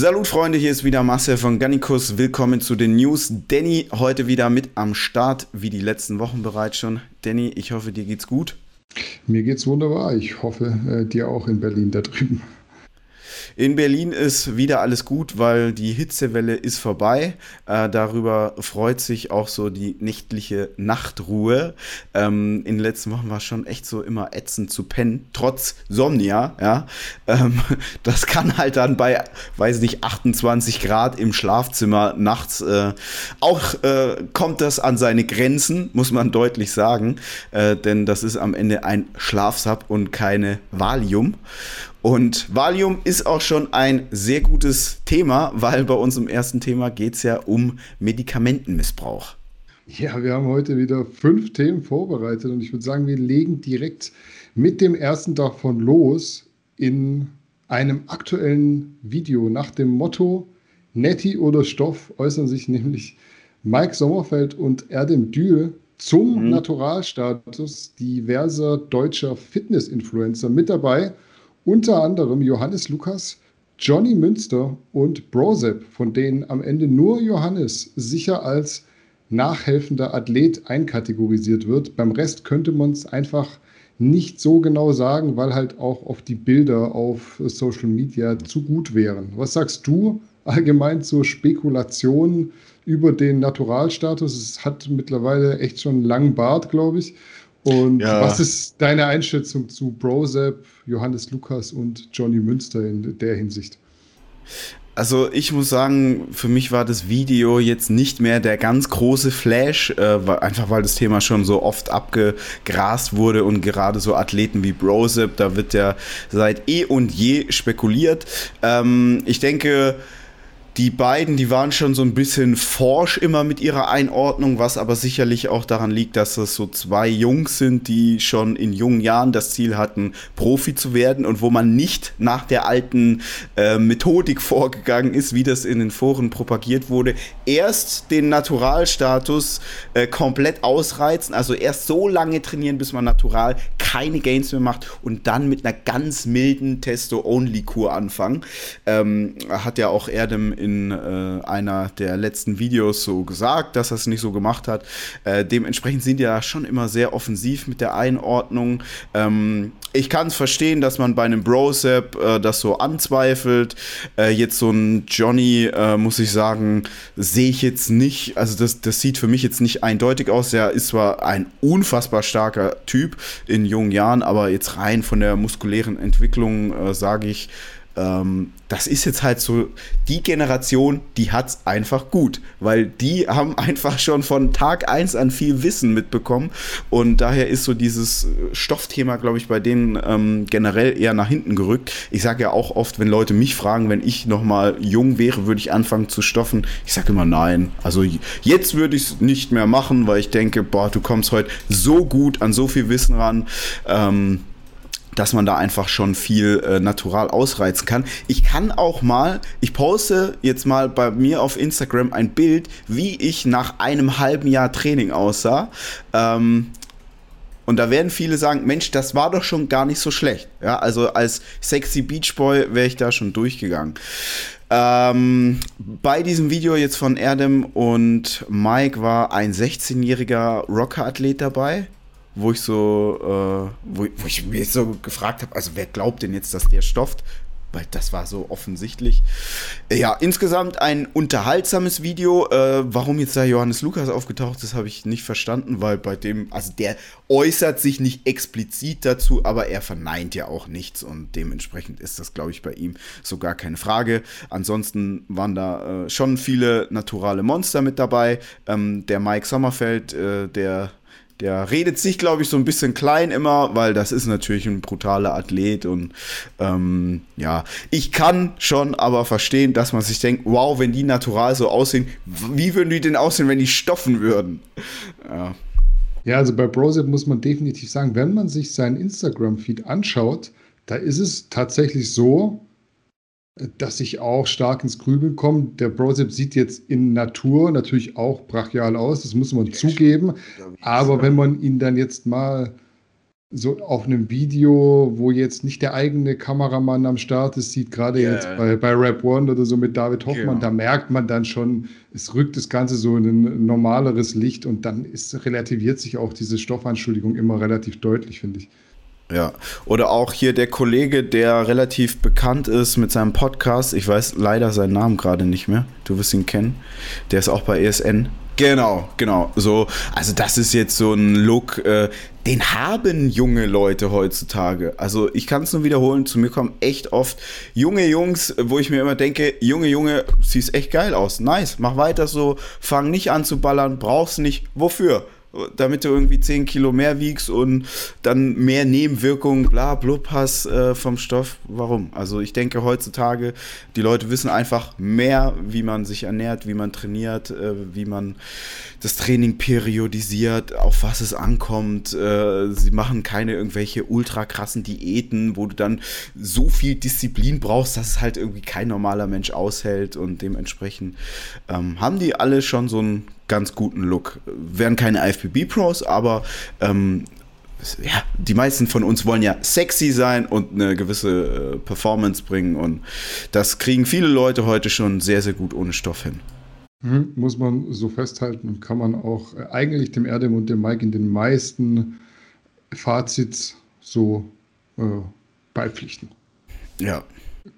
Salut Freunde, hier ist wieder Marcel von Gannikus. Willkommen zu den News. Danny heute wieder mit am Start, wie die letzten Wochen bereits schon. Danny, ich hoffe, dir geht's gut. Mir geht's wunderbar. Ich hoffe, äh, dir auch in Berlin da drüben. In Berlin ist wieder alles gut, weil die Hitzewelle ist vorbei. Äh, darüber freut sich auch so die nächtliche Nachtruhe. Ähm, in den letzten Wochen war es schon echt so immer ätzend zu pennen, trotz Somnia. Ja, ähm, das kann halt dann bei, weiß nicht, 28 Grad im Schlafzimmer nachts äh, auch äh, kommt das an seine Grenzen, muss man deutlich sagen, äh, denn das ist am Ende ein Schlafsab und keine Valium. Und Valium ist auch schon ein sehr gutes Thema, weil bei uns im ersten Thema geht es ja um Medikamentenmissbrauch. Ja, wir haben heute wieder fünf Themen vorbereitet und ich würde sagen, wir legen direkt mit dem ersten davon los in einem aktuellen Video nach dem Motto Netti oder Stoff äußern sich nämlich Mike Sommerfeld und Erdem Dül zum mhm. Naturalstatus diverser deutscher Fitness-Influencer mit dabei. Unter anderem Johannes Lukas, Johnny Münster und Brosep, von denen am Ende nur Johannes sicher als nachhelfender Athlet einkategorisiert wird. Beim Rest könnte man es einfach nicht so genau sagen, weil halt auch oft die Bilder auf Social Media zu gut wären. Was sagst du allgemein zur Spekulation über den Naturalstatus? Es hat mittlerweile echt schon einen langen Bart, glaube ich. Und ja. was ist deine Einschätzung zu Brozep, Johannes Lukas und Johnny Münster in der Hinsicht? Also ich muss sagen, für mich war das Video jetzt nicht mehr der ganz große Flash, äh, einfach weil das Thema schon so oft abgegrast wurde und gerade so Athleten wie Brozep, da wird ja seit eh und je spekuliert. Ähm, ich denke, die beiden, die waren schon so ein bisschen forsch immer mit ihrer Einordnung, was aber sicherlich auch daran liegt, dass es so zwei Jungs sind, die schon in jungen Jahren das Ziel hatten, Profi zu werden und wo man nicht nach der alten äh, Methodik vorgegangen ist, wie das in den Foren propagiert wurde, erst den Naturalstatus äh, komplett ausreizen, also erst so lange trainieren, bis man natural keine Gains mehr macht und dann mit einer ganz milden Testo-Only-Kur anfangen. Ähm, hat ja auch Erdem in in äh, einer der letzten Videos so gesagt, dass er es nicht so gemacht hat. Äh, dementsprechend sind die ja schon immer sehr offensiv mit der Einordnung. Ähm, ich kann es verstehen, dass man bei einem Brosep äh, das so anzweifelt. Äh, jetzt so ein Johnny, äh, muss ich sagen, sehe ich jetzt nicht. Also das, das sieht für mich jetzt nicht eindeutig aus. Er ist zwar ein unfassbar starker Typ in jungen Jahren, aber jetzt rein von der muskulären Entwicklung äh, sage ich, ähm, das ist jetzt halt so die Generation, die hat es einfach gut, weil die haben einfach schon von Tag 1 an viel Wissen mitbekommen und daher ist so dieses Stoffthema, glaube ich, bei denen ähm, generell eher nach hinten gerückt. Ich sage ja auch oft, wenn Leute mich fragen, wenn ich noch mal jung wäre, würde ich anfangen zu stoffen. Ich sage immer nein. Also jetzt würde ich es nicht mehr machen, weil ich denke, boah, du kommst heute so gut an so viel Wissen ran. Ähm, dass man da einfach schon viel äh, natural ausreizen kann. Ich kann auch mal, ich poste jetzt mal bei mir auf Instagram ein Bild, wie ich nach einem halben Jahr Training aussah. Ähm, und da werden viele sagen, Mensch, das war doch schon gar nicht so schlecht. Ja, also als sexy Beach Boy wäre ich da schon durchgegangen. Ähm, bei diesem Video jetzt von Erdem und Mike war ein 16-jähriger Rocker-Athlet dabei wo ich so, äh, wo, wo, ich mir so gefragt habe, also wer glaubt denn jetzt, dass der stofft? Weil das war so offensichtlich. Ja, insgesamt ein unterhaltsames Video. Äh, warum jetzt da Johannes Lukas aufgetaucht ist, habe ich nicht verstanden, weil bei dem, also der äußert sich nicht explizit dazu, aber er verneint ja auch nichts und dementsprechend ist das, glaube ich, bei ihm so gar keine Frage. Ansonsten waren da äh, schon viele naturale Monster mit dabei. Ähm, der Mike Sommerfeld, äh, der der redet sich, glaube ich, so ein bisschen klein immer, weil das ist natürlich ein brutaler Athlet und ähm, ja, ich kann schon aber verstehen, dass man sich denkt, wow, wenn die natural so aussehen, wie würden die denn aussehen, wenn die stoffen würden? Ja. Ja, also bei Brosip muss man definitiv sagen, wenn man sich seinen Instagram-Feed anschaut, da ist es tatsächlich so, dass ich auch stark ins Grübeln komme. Der Brosip sieht jetzt in Natur natürlich auch brachial aus, das muss man ja, zugeben. Aber wenn man ihn dann jetzt mal so auf einem Video, wo jetzt nicht der eigene Kameramann am Start ist, sieht gerade yeah. jetzt bei, bei Rap One oder so mit David Hoffmann, genau. da merkt man dann schon, es rückt das Ganze so in ein normaleres Licht und dann ist, relativiert sich auch diese Stoffanschuldigung immer relativ deutlich, finde ich. Ja, oder auch hier der Kollege, der relativ bekannt ist mit seinem Podcast. Ich weiß leider seinen Namen gerade nicht mehr. Du wirst ihn kennen. Der ist auch bei ESN. Genau, genau. So, also das ist jetzt so ein Look, äh, den haben junge Leute heutzutage. Also ich kann es nur wiederholen, zu mir kommen echt oft junge Jungs, wo ich mir immer denke, Junge, Junge, siehst echt geil aus. Nice, mach weiter so, fang nicht an zu ballern, brauchst nicht. Wofür? Damit du irgendwie 10 Kilo mehr wiegst und dann mehr Nebenwirkungen, bla, blub hast äh, vom Stoff. Warum? Also ich denke heutzutage, die Leute wissen einfach mehr, wie man sich ernährt, wie man trainiert, äh, wie man das Training periodisiert, auf was es ankommt. Äh, sie machen keine irgendwelche ultra krassen Diäten, wo du dann so viel Disziplin brauchst, dass es halt irgendwie kein normaler Mensch aushält und dementsprechend ähm, haben die alle schon so einen ganz guten Look. Wären keine IFBB-Pros, aber ähm, ja, die meisten von uns wollen ja sexy sein und eine gewisse äh, Performance bringen und das kriegen viele Leute heute schon sehr, sehr gut ohne Stoff hin. Mhm, muss man so festhalten und kann man auch äh, eigentlich dem Erdem und dem Mike in den meisten Fazits so äh, beipflichten. Ja.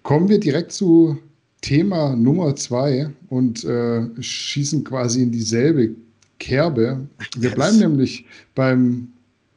Kommen wir direkt zu Thema Nummer zwei und äh, schießen quasi in dieselbe Kerbe. Wir bleiben nämlich beim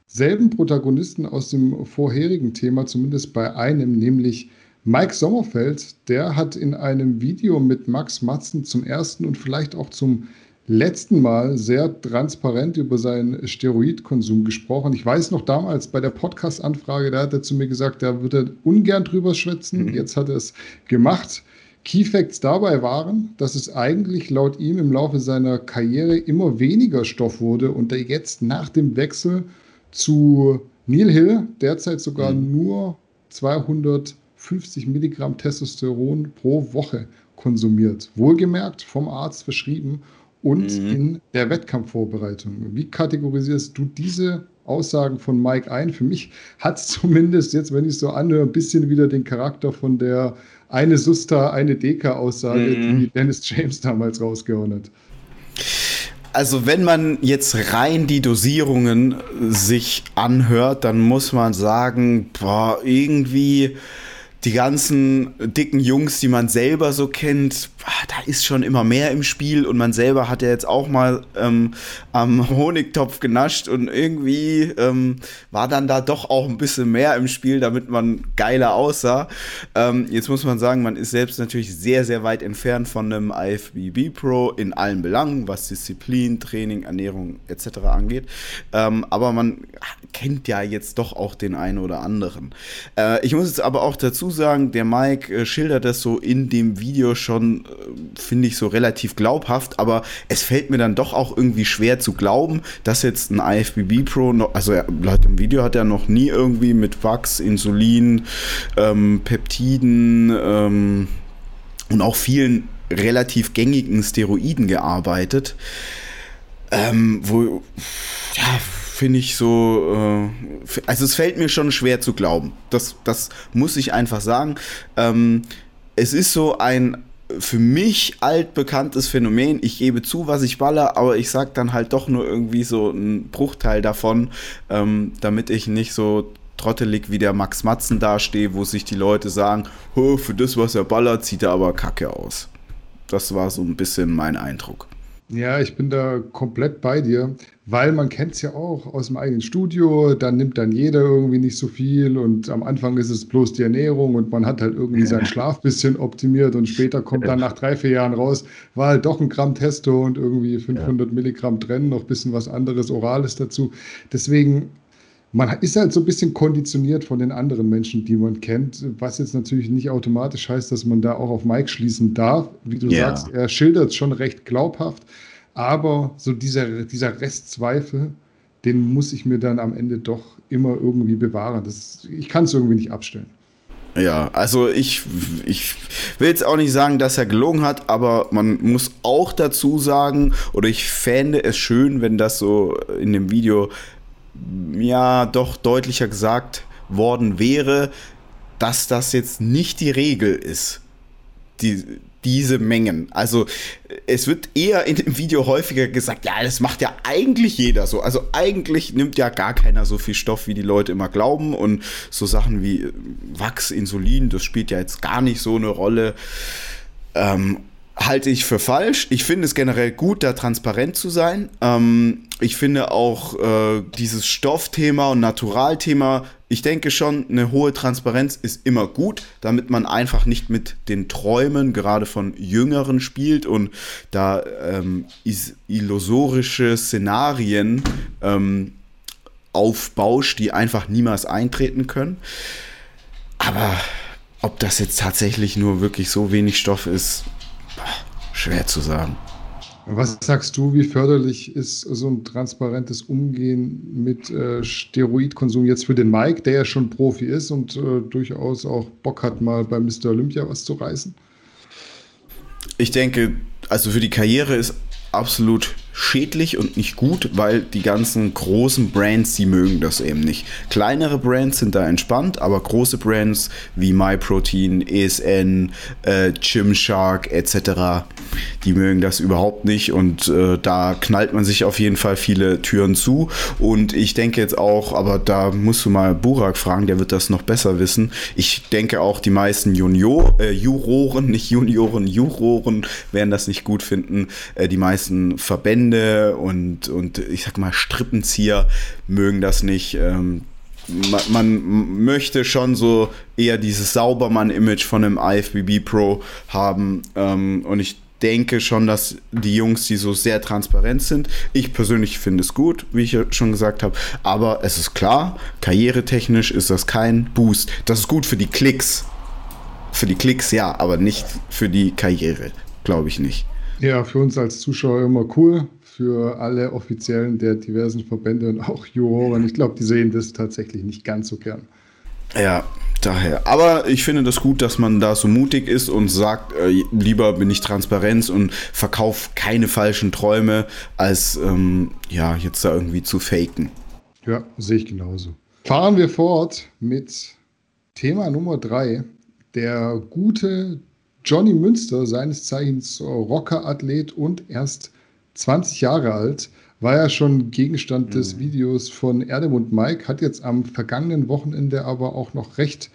selben Protagonisten aus dem vorherigen Thema, zumindest bei einem, nämlich Mike Sommerfeld. Der hat in einem Video mit Max Matzen zum ersten und vielleicht auch zum letzten Mal sehr transparent über seinen Steroidkonsum gesprochen. Ich weiß noch damals bei der Podcast-Anfrage, da hat er zu mir gesagt, da würde ungern drüber schwätzen. Mhm. Jetzt hat er es gemacht. Key Facts dabei waren, dass es eigentlich laut ihm im Laufe seiner Karriere immer weniger Stoff wurde und er jetzt nach dem Wechsel zu Neil Hill derzeit sogar mhm. nur 250 Milligramm Testosteron pro Woche konsumiert. Wohlgemerkt vom Arzt verschrieben und mhm. in der Wettkampfvorbereitung. Wie kategorisierst du diese Aussagen von Mike ein? Für mich hat es zumindest jetzt, wenn ich es so anhöre, ein bisschen wieder den Charakter von der eine Susta, eine Deka-Aussage, mhm. die Dennis James damals rausgehauen hat. Also wenn man jetzt rein die Dosierungen sich anhört, dann muss man sagen, boah, irgendwie die ganzen dicken Jungs, die man selber so kennt, da ist schon immer mehr im Spiel und man selber hat ja jetzt auch mal ähm, am Honigtopf genascht und irgendwie ähm, war dann da doch auch ein bisschen mehr im Spiel, damit man geiler aussah. Ähm, jetzt muss man sagen, man ist selbst natürlich sehr, sehr weit entfernt von einem IFBB Pro in allen Belangen, was Disziplin, Training, Ernährung etc. angeht. Ähm, aber man kennt ja jetzt doch auch den einen oder anderen. Äh, ich muss jetzt aber auch dazu sagen, der Mike äh, schildert das so in dem Video schon, äh, finde ich, so relativ glaubhaft, aber es fällt mir dann doch auch irgendwie schwer zu glauben, dass jetzt ein IFBB Pro, noch, also laut dem Video hat er noch nie irgendwie mit Wachs, Insulin, ähm, Peptiden ähm, und auch vielen relativ gängigen Steroiden gearbeitet. Ähm, wo, ja, finde ich so, äh, also es fällt mir schon schwer zu glauben. Das, das muss ich einfach sagen. Ähm, es ist so ein für mich altbekanntes Phänomen. Ich gebe zu, was ich baller, aber ich sag dann halt doch nur irgendwie so einen Bruchteil davon, ähm, damit ich nicht so trottelig wie der Max Matzen dastehe, wo sich die Leute sagen, für das, was er ballert, sieht er aber kacke aus. Das war so ein bisschen mein Eindruck. Ja, ich bin da komplett bei dir, weil man kennt es ja auch aus dem eigenen Studio, dann nimmt dann jeder irgendwie nicht so viel und am Anfang ist es bloß die Ernährung und man hat halt irgendwie seinen Schlaf ein bisschen optimiert und später kommt dann nach drei, vier Jahren raus, war halt doch ein Gramm Testo und irgendwie 500 ja. Milligramm trennen, noch ein bisschen was anderes Orales dazu. Deswegen man ist halt so ein bisschen konditioniert von den anderen Menschen, die man kennt, was jetzt natürlich nicht automatisch heißt, dass man da auch auf Mike schließen darf. Wie du ja. sagst, er schildert es schon recht glaubhaft, aber so dieser, dieser Restzweifel, den muss ich mir dann am Ende doch immer irgendwie bewahren. Das, ich kann es irgendwie nicht abstellen. Ja, also ich, ich will jetzt auch nicht sagen, dass er gelogen hat, aber man muss auch dazu sagen, oder ich fände es schön, wenn das so in dem Video ja doch deutlicher gesagt worden wäre, dass das jetzt nicht die Regel ist. Die, diese Mengen. Also es wird eher in dem Video häufiger gesagt, ja, das macht ja eigentlich jeder so. Also eigentlich nimmt ja gar keiner so viel Stoff, wie die Leute immer glauben. Und so Sachen wie Wachs, Insulin, das spielt ja jetzt gar nicht so eine Rolle. Ähm, halte ich für falsch. Ich finde es generell gut, da transparent zu sein. Ähm, ich finde auch äh, dieses Stoffthema und Naturalthema, ich denke schon, eine hohe Transparenz ist immer gut, damit man einfach nicht mit den Träumen gerade von Jüngeren spielt und da ähm, illusorische Szenarien ähm, aufbauscht, die einfach niemals eintreten können. Aber ob das jetzt tatsächlich nur wirklich so wenig Stoff ist, Schwer zu sagen. Was sagst du, wie förderlich ist so ein transparentes Umgehen mit äh, Steroidkonsum jetzt für den Mike, der ja schon Profi ist und äh, durchaus auch Bock hat, mal bei Mr. Olympia was zu reißen? Ich denke, also für die Karriere ist absolut schädlich und nicht gut, weil die ganzen großen Brands, die mögen das eben nicht. Kleinere Brands sind da entspannt, aber große Brands wie MyProtein, ESN, äh, Gymshark etc., die mögen das überhaupt nicht und äh, da knallt man sich auf jeden Fall viele Türen zu und ich denke jetzt auch, aber da musst du mal Burak fragen, der wird das noch besser wissen. Ich denke auch, die meisten Junior, äh, Juroren, nicht Junioren, Juroren werden das nicht gut finden. Äh, die meisten Verbände Verbände und, und ich sag mal Strippenzieher mögen das nicht. Ähm, man, man, möchte schon so eher dieses Saubermann-Image von einem IFBB Pro haben. Ähm, und ich denke schon, dass die Jungs, die so sehr transparent sind, ich persönlich finde es gut, wie ich schon gesagt habe. Aber es ist klar, karrieretechnisch ist das kein Boost. Das ist gut für die Klicks. Für die Klicks ja, aber nicht für die Karriere. Glaube ich nicht. Ja, für uns als Zuschauer immer cool. Für alle Offiziellen der diversen Verbände und auch Juroren. Ich glaube, die sehen das tatsächlich nicht ganz so gern. Ja, daher. Aber ich finde das gut, dass man da so mutig ist und sagt, äh, lieber bin ich Transparenz und verkaufe keine falschen Träume, als ähm, ja, jetzt da irgendwie zu faken. Ja, sehe ich genauso. Fahren wir fort mit Thema Nummer drei. Der gute Johnny Münster, seines Zeichens Rockerathlet und erst 20 Jahre alt, war ja schon Gegenstand mhm. des Videos von Erdem Mike, hat jetzt am vergangenen Wochenende aber auch noch recht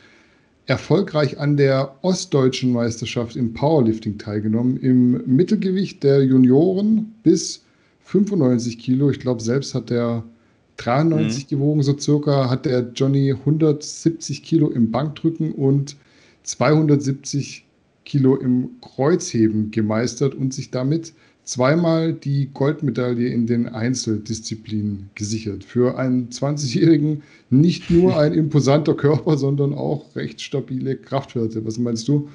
erfolgreich an der Ostdeutschen Meisterschaft im Powerlifting teilgenommen. Im Mittelgewicht der Junioren bis 95 Kilo. Ich glaube, selbst hat er 93 mhm. gewogen, so circa, hat der Johnny 170 Kilo im Bankdrücken und 270 Kilo Kilo im Kreuzheben gemeistert und sich damit zweimal die Goldmedaille in den Einzeldisziplinen gesichert. Für einen 20-Jährigen nicht nur ein imposanter Körper, sondern auch recht stabile Kraftwerte. Was meinst du?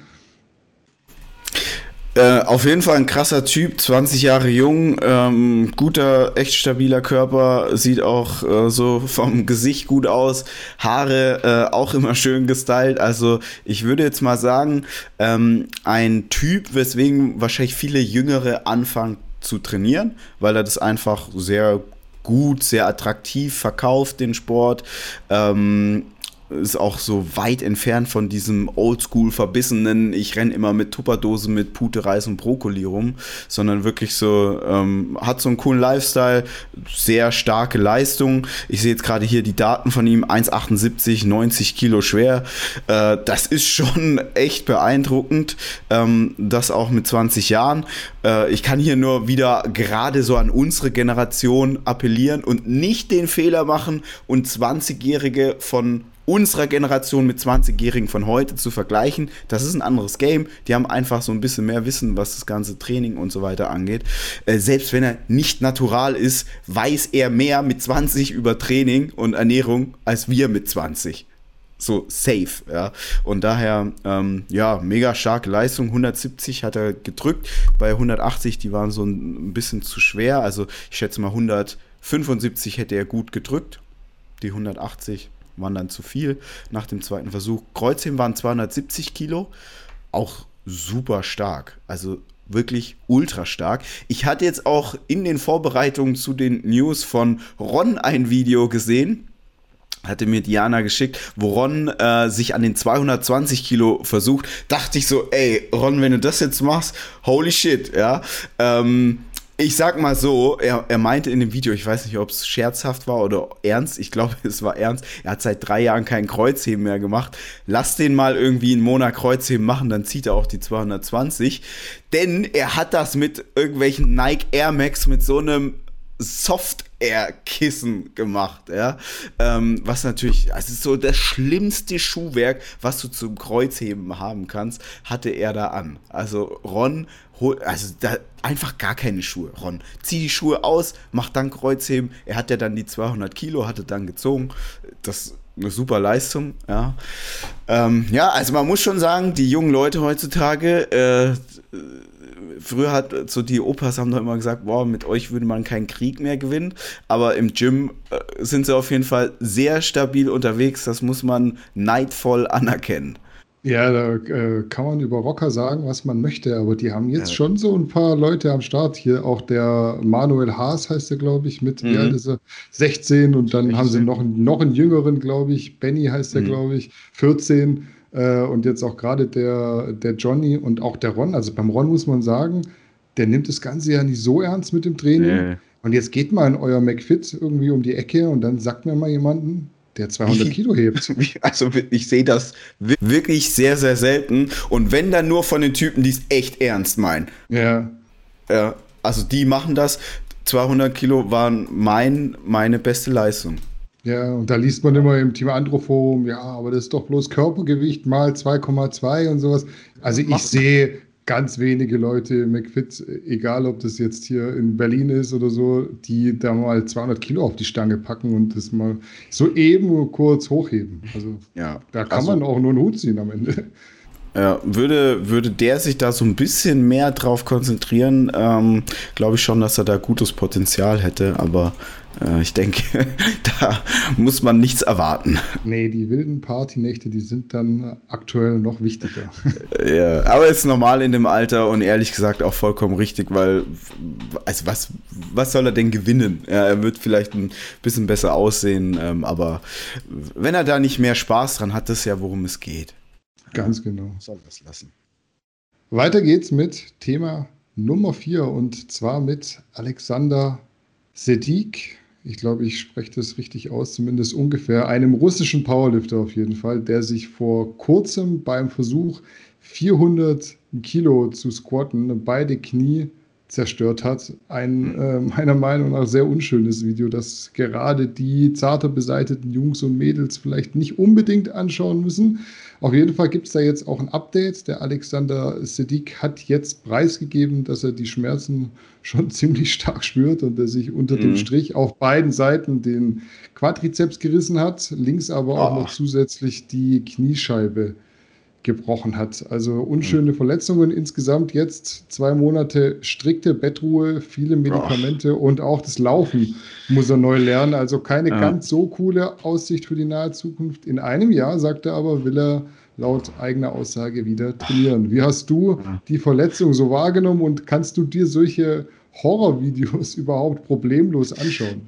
Äh, auf jeden Fall ein krasser Typ, 20 Jahre jung, ähm, guter, echt stabiler Körper, sieht auch äh, so vom Gesicht gut aus, Haare äh, auch immer schön gestylt. Also ich würde jetzt mal sagen, ähm, ein Typ, weswegen wahrscheinlich viele Jüngere anfangen zu trainieren, weil er das einfach sehr gut, sehr attraktiv verkauft, den Sport. Ähm, ist auch so weit entfernt von diesem oldschool verbissenen, ich renne immer mit Tupperdose mit Pute, Reis und Brokkoli rum, sondern wirklich so, ähm, hat so einen coolen Lifestyle, sehr starke Leistung. Ich sehe jetzt gerade hier die Daten von ihm, 1,78, 90 Kilo schwer. Äh, das ist schon echt beeindruckend, ähm, das auch mit 20 Jahren. Äh, ich kann hier nur wieder gerade so an unsere Generation appellieren und nicht den Fehler machen und 20-Jährige von unserer Generation mit 20-Jährigen von heute zu vergleichen. Das ist ein anderes Game. Die haben einfach so ein bisschen mehr Wissen, was das ganze Training und so weiter angeht. Äh, selbst wenn er nicht natural ist, weiß er mehr mit 20 über Training und Ernährung als wir mit 20 so safe, ja. Und daher, ähm, ja, mega starke Leistung. 170 hat er gedrückt. Bei 180, die waren so ein bisschen zu schwer. Also ich schätze mal 175 hätte er gut gedrückt. Die 180 waren dann zu viel nach dem zweiten Versuch. Kreuzheben waren 270 Kilo, auch super stark. Also wirklich ultra stark. Ich hatte jetzt auch in den Vorbereitungen zu den News von Ron ein Video gesehen hatte mir Diana geschickt, wo Ron äh, sich an den 220 Kilo versucht, dachte ich so, ey, Ron, wenn du das jetzt machst, holy shit, ja. Ähm, ich sag mal so, er, er meinte in dem Video, ich weiß nicht, ob es scherzhaft war oder ernst, ich glaube, es war ernst, er hat seit drei Jahren kein Kreuzheben mehr gemacht. Lass den mal irgendwie einen Monat Kreuzheben machen, dann zieht er auch die 220. Denn er hat das mit irgendwelchen Nike Air Max mit so einem Soft Air Kissen gemacht, ja. Ähm, was natürlich, also so das schlimmste Schuhwerk, was du zum Kreuzheben haben kannst, hatte er da an. Also Ron, also da einfach gar keine Schuhe. Ron, zieh die Schuhe aus, mach dann Kreuzheben. Er hat ja dann die 200 Kilo, hatte dann gezogen. Das eine super Leistung, ja. Ähm, ja, also man muss schon sagen, die jungen Leute heutzutage, äh, früher hat so die Opas haben doch immer gesagt, boah, mit euch würde man keinen Krieg mehr gewinnen. Aber im Gym äh, sind sie auf jeden Fall sehr stabil unterwegs. Das muss man neidvoll anerkennen. Ja, da äh, kann man über Rocker sagen, was man möchte, aber die haben jetzt ja. schon so ein paar Leute am Start. Hier auch der Manuel Haas heißt er, glaube ich, mit mhm. diese 16 und dann 16. haben sie noch, noch einen jüngeren, glaube ich. Benny heißt er, mhm. glaube ich, 14. Äh, und jetzt auch gerade der, der Johnny und auch der Ron. Also beim Ron muss man sagen, der nimmt das Ganze ja nicht so ernst mit dem Training. Nee. Und jetzt geht mal in euer McFit irgendwie um die Ecke und dann sagt mir mal jemanden, der 200 Kilo hebt. Also ich sehe das wirklich sehr, sehr selten. Und wenn dann nur von den Typen, die es echt ernst meinen. Ja. Ja, also die machen das. 200 Kilo waren mein, meine beste Leistung. Ja, und da liest man immer im Team Andro-Forum, ja, aber das ist doch bloß Körpergewicht mal 2,2 und sowas. Also ich sehe ganz wenige Leute im McFit, egal ob das jetzt hier in Berlin ist oder so, die da mal 200 Kilo auf die Stange packen und das mal so eben kurz hochheben. Also ja, da kann also, man auch nur einen Hut ziehen am Ende. Ja, würde, würde der sich da so ein bisschen mehr drauf konzentrieren, ähm, glaube ich schon, dass er da gutes Potenzial hätte, aber ich denke, da muss man nichts erwarten. Nee, die wilden Partynächte, die sind dann aktuell noch wichtiger. ja, aber ist normal in dem Alter und ehrlich gesagt auch vollkommen richtig, weil, also was, was soll er denn gewinnen? Ja, er wird vielleicht ein bisschen besser aussehen, ähm, aber wenn er da nicht mehr Spaß dran hat, das ist ja, worum es geht. Ganz genau. Soll das lassen. Weiter geht's mit Thema Nummer 4 und zwar mit Alexander Sedik. Ich glaube, ich spreche das richtig aus, zumindest ungefähr. Einem russischen Powerlifter auf jeden Fall, der sich vor kurzem beim Versuch 400 Kilo zu squatten, beide Knie zerstört hat. Ein äh, meiner Meinung nach sehr unschönes Video, das gerade die zarter beseiteten Jungs und Mädels vielleicht nicht unbedingt anschauen müssen. Auf jeden Fall gibt es da jetzt auch ein Update. Der Alexander Sedik hat jetzt preisgegeben, dass er die Schmerzen schon ziemlich stark spürt und er sich unter mhm. dem Strich auf beiden Seiten den Quadrizeps gerissen hat, links aber auch oh. noch zusätzlich die Kniescheibe gebrochen hat. Also unschöne mhm. Verletzungen insgesamt jetzt zwei Monate strikte Bettruhe, viele Medikamente oh. und auch das Laufen muss er neu lernen. Also keine ja. ganz so coole Aussicht für die nahe Zukunft. In einem Jahr, sagt er aber, will er laut eigener Aussage wieder trainieren. Wie hast du die Verletzung so wahrgenommen und kannst du dir solche Horrorvideos überhaupt problemlos anschauen?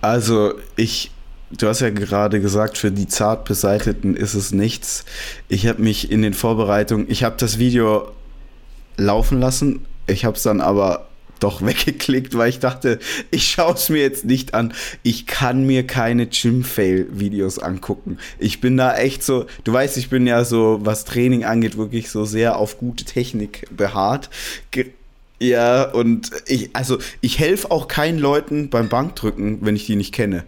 Also ich Du hast ja gerade gesagt, für die zart beseiteten ist es nichts. Ich habe mich in den Vorbereitungen, ich habe das Video laufen lassen, ich habe es dann aber doch weggeklickt, weil ich dachte, ich schaue es mir jetzt nicht an. Ich kann mir keine Gym-Fail-Videos angucken. Ich bin da echt so, du weißt, ich bin ja so, was Training angeht, wirklich so sehr auf gute Technik beharrt. Ge ja, und ich, also ich helfe auch keinen Leuten beim Bankdrücken, wenn ich die nicht kenne.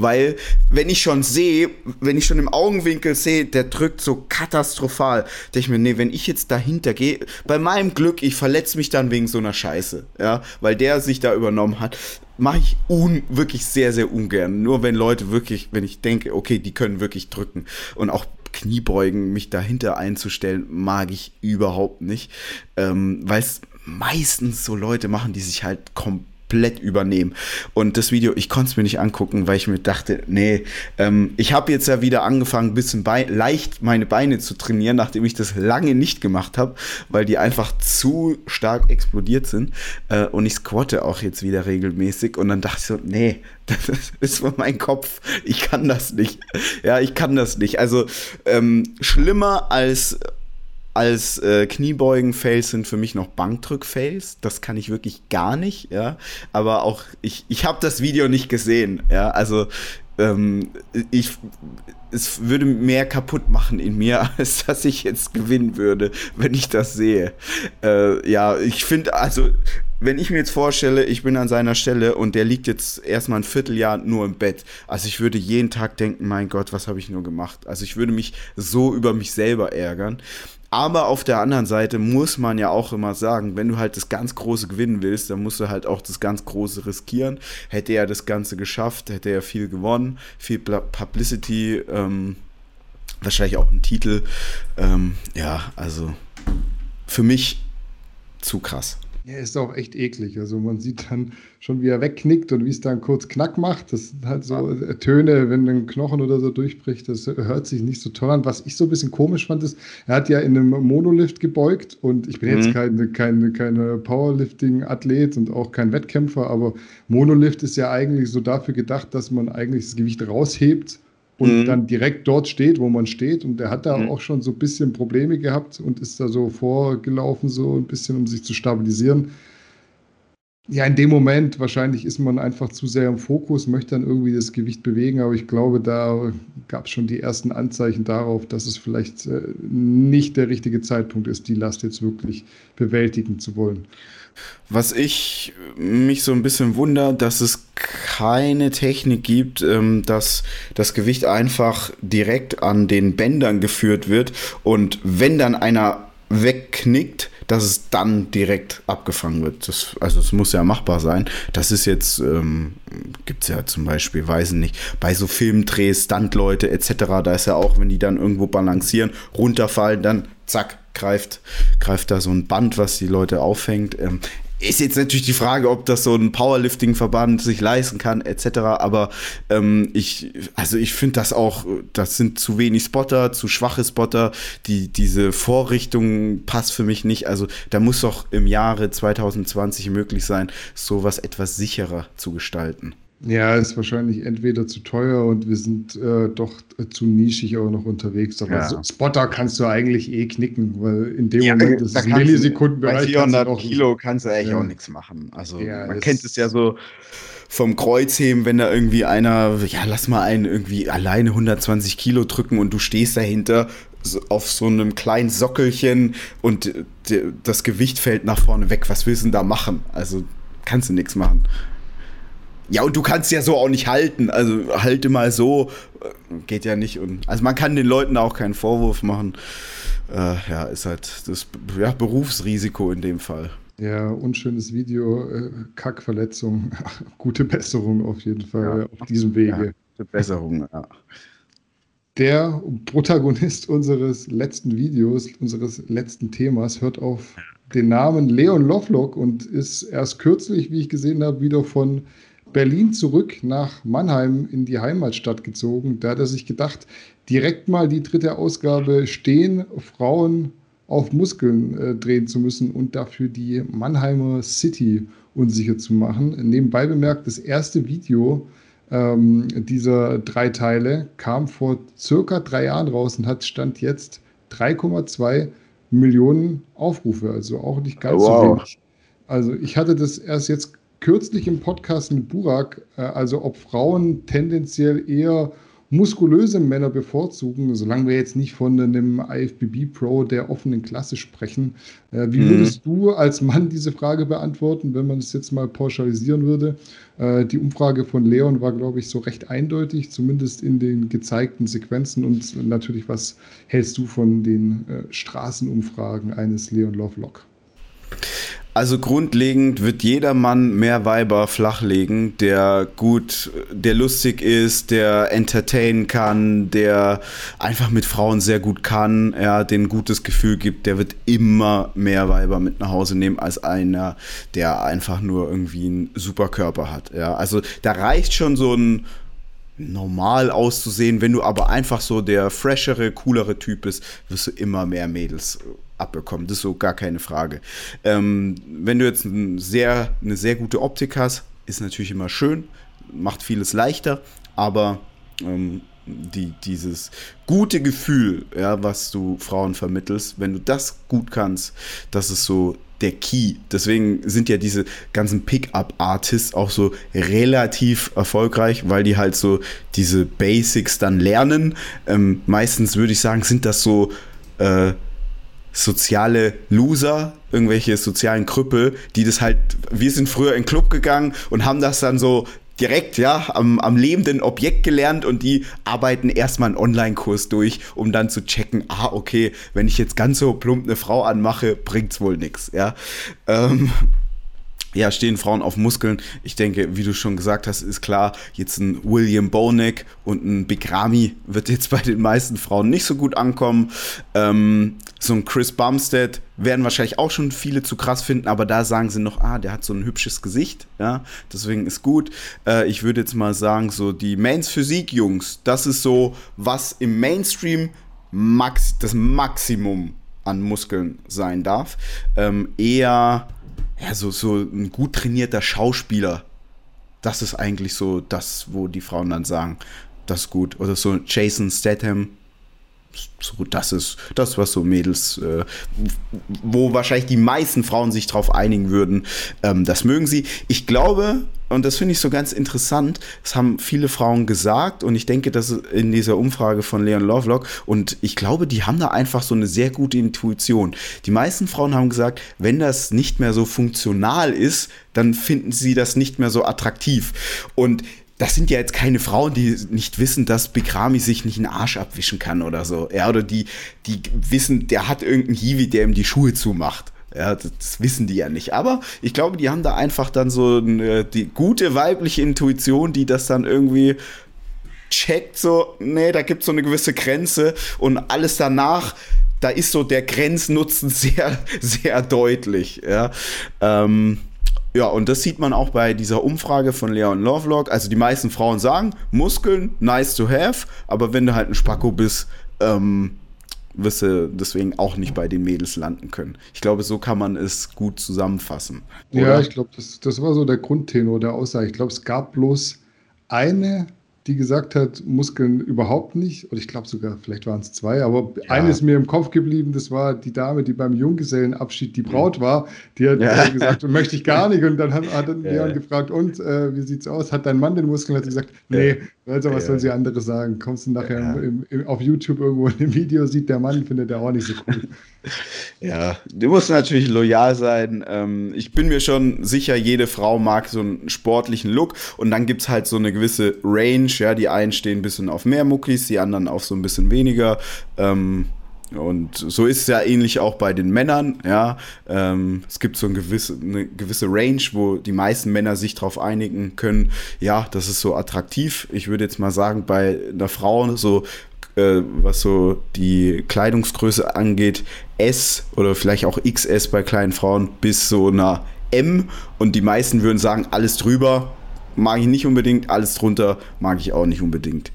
Weil, wenn ich schon sehe, wenn ich schon im Augenwinkel sehe, der drückt so katastrophal, denke ich mir, nee, wenn ich jetzt dahinter gehe, bei meinem Glück, ich verletze mich dann wegen so einer Scheiße, ja, weil der sich da übernommen hat, mache ich un, wirklich sehr, sehr ungern. Nur wenn Leute wirklich, wenn ich denke, okay, die können wirklich drücken und auch Kniebeugen, mich dahinter einzustellen, mag ich überhaupt nicht, ähm, weil es meistens so Leute machen, die sich halt komplett komplett übernehmen. Und das Video, ich konnte es mir nicht angucken, weil ich mir dachte, nee, ähm, ich habe jetzt ja wieder angefangen, ein bisschen leicht meine Beine zu trainieren, nachdem ich das lange nicht gemacht habe, weil die einfach zu stark explodiert sind. Äh, und ich squatte auch jetzt wieder regelmäßig. Und dann dachte ich so, nee, das ist für mein Kopf. Ich kann das nicht. Ja, ich kann das nicht. Also ähm, schlimmer als als äh, Kniebeugen-Fails sind für mich noch Bankdrück-Fails. Das kann ich wirklich gar nicht, ja. Aber auch, ich, ich habe das Video nicht gesehen, ja. Also, ähm, ich, es würde mehr kaputt machen in mir, als dass ich jetzt gewinnen würde, wenn ich das sehe. Äh, ja, ich finde, also, wenn ich mir jetzt vorstelle, ich bin an seiner Stelle und der liegt jetzt erstmal ein Vierteljahr nur im Bett. Also ich würde jeden Tag denken, mein Gott, was habe ich nur gemacht? Also ich würde mich so über mich selber ärgern. Aber auf der anderen Seite muss man ja auch immer sagen, wenn du halt das ganz Große gewinnen willst, dann musst du halt auch das ganz Große riskieren. Hätte er das Ganze geschafft, hätte er viel gewonnen, viel Publicity, ähm, wahrscheinlich auch einen Titel. Ähm, ja, also für mich zu krass. Ja, ist auch echt eklig. Also man sieht dann schon, wie er wegknickt und wie es dann kurz Knack macht. Das sind halt so ja. Töne, wenn ein Knochen oder so durchbricht. Das hört sich nicht so toll an. Was ich so ein bisschen komisch fand, ist, er hat ja in einem Monolift gebeugt und ich bin mhm. jetzt kein keine, keine Powerlifting-Athlet und auch kein Wettkämpfer, aber Monolift ist ja eigentlich so dafür gedacht, dass man eigentlich das Gewicht raushebt und mhm. dann direkt dort steht, wo man steht. Und der hat da mhm. auch schon so ein bisschen Probleme gehabt und ist da so vorgelaufen, so ein bisschen, um sich zu stabilisieren. Ja, in dem Moment wahrscheinlich ist man einfach zu sehr im Fokus, möchte dann irgendwie das Gewicht bewegen, aber ich glaube, da gab es schon die ersten Anzeichen darauf, dass es vielleicht äh, nicht der richtige Zeitpunkt ist, die Last jetzt wirklich bewältigen zu wollen. Was ich mich so ein bisschen wundere, dass es keine Technik gibt, ähm, dass das Gewicht einfach direkt an den Bändern geführt wird und wenn dann einer wegknickt, dass es dann direkt abgefangen wird. Das, also es muss ja machbar sein. Das ist jetzt, ähm, gibt es ja zum Beispiel, weiß nicht, bei so Filmdrehs, Stuntleute etc., da ist ja auch, wenn die dann irgendwo balancieren, runterfallen, dann zack, greift, greift da so ein Band, was die Leute auffängt. Ähm, ist jetzt natürlich die Frage, ob das so ein Powerlifting-Verband sich leisten kann, etc. Aber ähm, ich, also ich finde das auch, das sind zu wenig Spotter, zu schwache Spotter. Die, diese Vorrichtung passt für mich nicht. Also da muss doch im Jahre 2020 möglich sein, sowas etwas sicherer zu gestalten. Ja, ist wahrscheinlich entweder zu teuer und wir sind äh, doch zu nischig auch noch unterwegs. Aber ja. so Spotter kannst du eigentlich eh knicken, weil in dem ja, Moment ist es Millisekundenbereich. Bei 400 kannst Kilo kannst du eigentlich ja. auch nichts machen. Also man kennt es ja so vom Kreuzheben, wenn da irgendwie einer, ja, lass mal einen irgendwie alleine 120 Kilo drücken und du stehst dahinter auf so einem kleinen Sockelchen und das Gewicht fällt nach vorne weg. Was willst du denn da machen? Also kannst du nichts machen. Ja, und du kannst ja so auch nicht halten. Also halte mal so, geht ja nicht. Und, also man kann den Leuten auch keinen Vorwurf machen. Äh, ja, ist halt das ja, Berufsrisiko in dem Fall. Ja, unschönes Video, äh, Kackverletzung. Gute Besserung auf jeden Fall ja. auf diesem Wege. Ja, gute Besserung, ja. Der Protagonist unseres letzten Videos, unseres letzten Themas, hört auf den Namen Leon Lovelock und ist erst kürzlich, wie ich gesehen habe, wieder von Berlin zurück nach Mannheim in die Heimatstadt gezogen. Da hat er sich gedacht, direkt mal die dritte Ausgabe stehen, Frauen auf Muskeln äh, drehen zu müssen und dafür die Mannheimer City unsicher zu machen. Nebenbei bemerkt, das erste Video ähm, dieser drei Teile kam vor circa drei Jahren raus und hat Stand jetzt 3,2 Millionen Aufrufe, also auch nicht ganz wow. so wenig. Also ich hatte das erst jetzt kürzlich im Podcast mit Burak, äh, also ob Frauen tendenziell eher muskulöse Männer bevorzugen, solange wir jetzt nicht von einem IFBB Pro der offenen Klasse sprechen. Äh, wie mhm. würdest du als Mann diese Frage beantworten, wenn man es jetzt mal pauschalisieren würde? Äh, die Umfrage von Leon war, glaube ich, so recht eindeutig, zumindest in den gezeigten Sequenzen. Und natürlich, was hältst du von den Straßenumfragen eines Leon Lovelock? Also grundlegend wird jeder Mann mehr Weiber flachlegen, der gut, der lustig ist, der entertainen kann, der einfach mit Frauen sehr gut kann, ja, den ein gutes Gefühl gibt, der wird immer mehr Weiber mit nach Hause nehmen als einer, der einfach nur irgendwie einen Superkörper hat. Ja, also da reicht schon so ein normal auszusehen. Wenn du aber einfach so der freshere, coolere Typ bist, wirst du immer mehr Mädels abbekommen. Das ist so gar keine Frage. Ähm, wenn du jetzt ein sehr, eine sehr gute Optik hast, ist natürlich immer schön, macht vieles leichter, aber ähm, die, dieses gute Gefühl, ja, was du Frauen vermittelst, wenn du das gut kannst, das ist so der Key. Deswegen sind ja diese ganzen Pickup-Artists auch so relativ erfolgreich, weil die halt so diese Basics dann lernen. Ähm, meistens würde ich sagen, sind das so äh, soziale Loser, irgendwelche sozialen Krüppel, die das halt, wir sind früher in den Club gegangen und haben das dann so direkt ja am, am lebenden Objekt gelernt und die arbeiten erstmal einen Online-Kurs durch, um dann zu checken, ah, okay, wenn ich jetzt ganz so plump eine Frau anmache, bringt's wohl nichts, ja. Ähm, ja, stehen Frauen auf Muskeln. Ich denke, wie du schon gesagt hast, ist klar, jetzt ein William Bonek und ein Big Ramy wird jetzt bei den meisten Frauen nicht so gut ankommen. Ähm, so ein Chris Bumstead werden wahrscheinlich auch schon viele zu krass finden, aber da sagen sie noch, ah, der hat so ein hübsches Gesicht, ja, deswegen ist gut. Äh, ich würde jetzt mal sagen, so die Mains Physik Jungs, das ist so, was im Mainstream max das Maximum an Muskeln sein darf. Ähm, eher ja, so, so ein gut trainierter Schauspieler. Das ist eigentlich so das, wo die Frauen dann sagen, das ist gut. Oder so Jason Statham. So, das ist das, was so Mädels, äh, wo wahrscheinlich die meisten Frauen sich darauf einigen würden, ähm, das mögen sie. Ich glaube, und das finde ich so ganz interessant, das haben viele Frauen gesagt und ich denke, dass in dieser Umfrage von Leon Lovelock und ich glaube, die haben da einfach so eine sehr gute Intuition. Die meisten Frauen haben gesagt, wenn das nicht mehr so funktional ist, dann finden sie das nicht mehr so attraktiv. Und das sind ja jetzt keine Frauen, die nicht wissen, dass Bikrami sich nicht einen Arsch abwischen kann oder so. Ja, oder die, die wissen, der hat irgendeinen Hiwi, der ihm die Schuhe zumacht. Ja, das, wissen die ja nicht. Aber ich glaube, die haben da einfach dann so eine, die gute weibliche Intuition, die das dann irgendwie checkt, so, nee, da gibt es so eine gewisse Grenze und alles danach, da ist so der Grenznutzen sehr, sehr deutlich. Ja, ähm, ja, und das sieht man auch bei dieser Umfrage von Leon Lovelock. Also die meisten Frauen sagen, Muskeln, nice to have, aber wenn du halt ein Spacko bist, ähm, wirst du deswegen auch nicht bei den Mädels landen können. Ich glaube, so kann man es gut zusammenfassen. Oder? Ja, ich glaube, das, das war so der Grundtenor der Aussage. Ich glaube, es gab bloß eine die gesagt hat, Muskeln überhaupt nicht. Oder ich glaube sogar, vielleicht waren es zwei, aber ja. eine ist mir im Kopf geblieben, das war die Dame, die beim Junggesellenabschied die Braut war. Die hat ja. gesagt, möchte ich gar nicht. Und dann hat, hat Leon ja. gefragt, und äh, wie sieht's aus? Hat dein Mann den Muskeln? Hat sie gesagt, nee, also was soll sie andere sagen? Kommst du nachher im, im, auf YouTube irgendwo in einem Video, sieht der Mann, findet er auch nicht so cool. Ja, du musst natürlich loyal sein. Ähm, ich bin mir schon sicher, jede Frau mag so einen sportlichen Look und dann gibt es halt so eine gewisse Range. Ja, die einen stehen ein bisschen auf mehr Muckis, die anderen auf so ein bisschen weniger. Ähm, und so ist es ja ähnlich auch bei den Männern, ja. Ähm, es gibt so ein gewisse, eine gewisse Range, wo die meisten Männer sich darauf einigen können, ja, das ist so attraktiv. Ich würde jetzt mal sagen, bei einer Frau so äh, was so die Kleidungsgröße angeht, S oder vielleicht auch XS bei kleinen Frauen bis so einer M und die meisten würden sagen, alles drüber mag ich nicht unbedingt, alles drunter mag ich auch nicht unbedingt.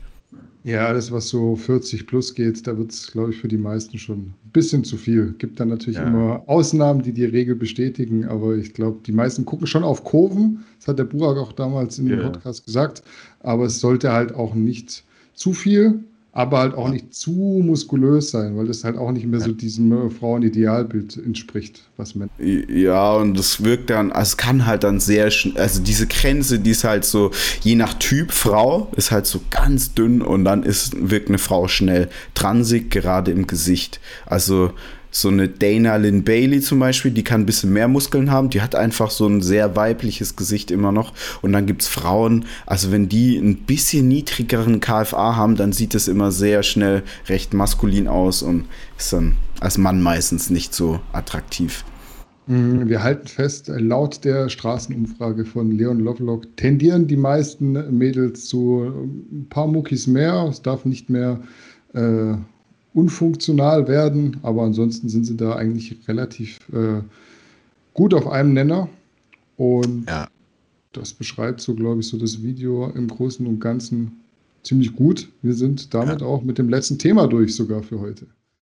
Ja, alles, was so 40 plus geht, da wird es, glaube ich, für die meisten schon ein bisschen zu viel. Gibt dann natürlich ja. immer Ausnahmen, die die Regel bestätigen, aber ich glaube, die meisten gucken schon auf Kurven. Das hat der Burak auch damals in ja. dem Podcast gesagt. Aber es sollte halt auch nicht zu viel aber halt auch nicht zu muskulös sein, weil das halt auch nicht mehr so diesem Frauenidealbild entspricht, was man. Ja, und das wirkt dann, also es kann halt dann sehr, also diese Grenze, die ist halt so, je nach Typ Frau, ist halt so ganz dünn und dann ist, wirkt eine Frau schnell transig, gerade im Gesicht. Also so eine Dana Lynn Bailey zum Beispiel, die kann ein bisschen mehr Muskeln haben, die hat einfach so ein sehr weibliches Gesicht immer noch. Und dann gibt es Frauen, also wenn die ein bisschen niedrigeren KFA haben, dann sieht es immer sehr schnell recht maskulin aus und ist dann als Mann meistens nicht so attraktiv. Mm, wir halten fest, laut der Straßenumfrage von Leon Lovelock tendieren die meisten Mädels zu ein paar Muckis mehr. Es darf nicht mehr äh, unfunktional werden, aber ansonsten sind sie da eigentlich relativ äh, gut auf einem Nenner. Und ja. das beschreibt so, glaube ich, so das Video im Großen und Ganzen ziemlich gut. Wir sind damit ja. auch mit dem letzten Thema durch, sogar für heute.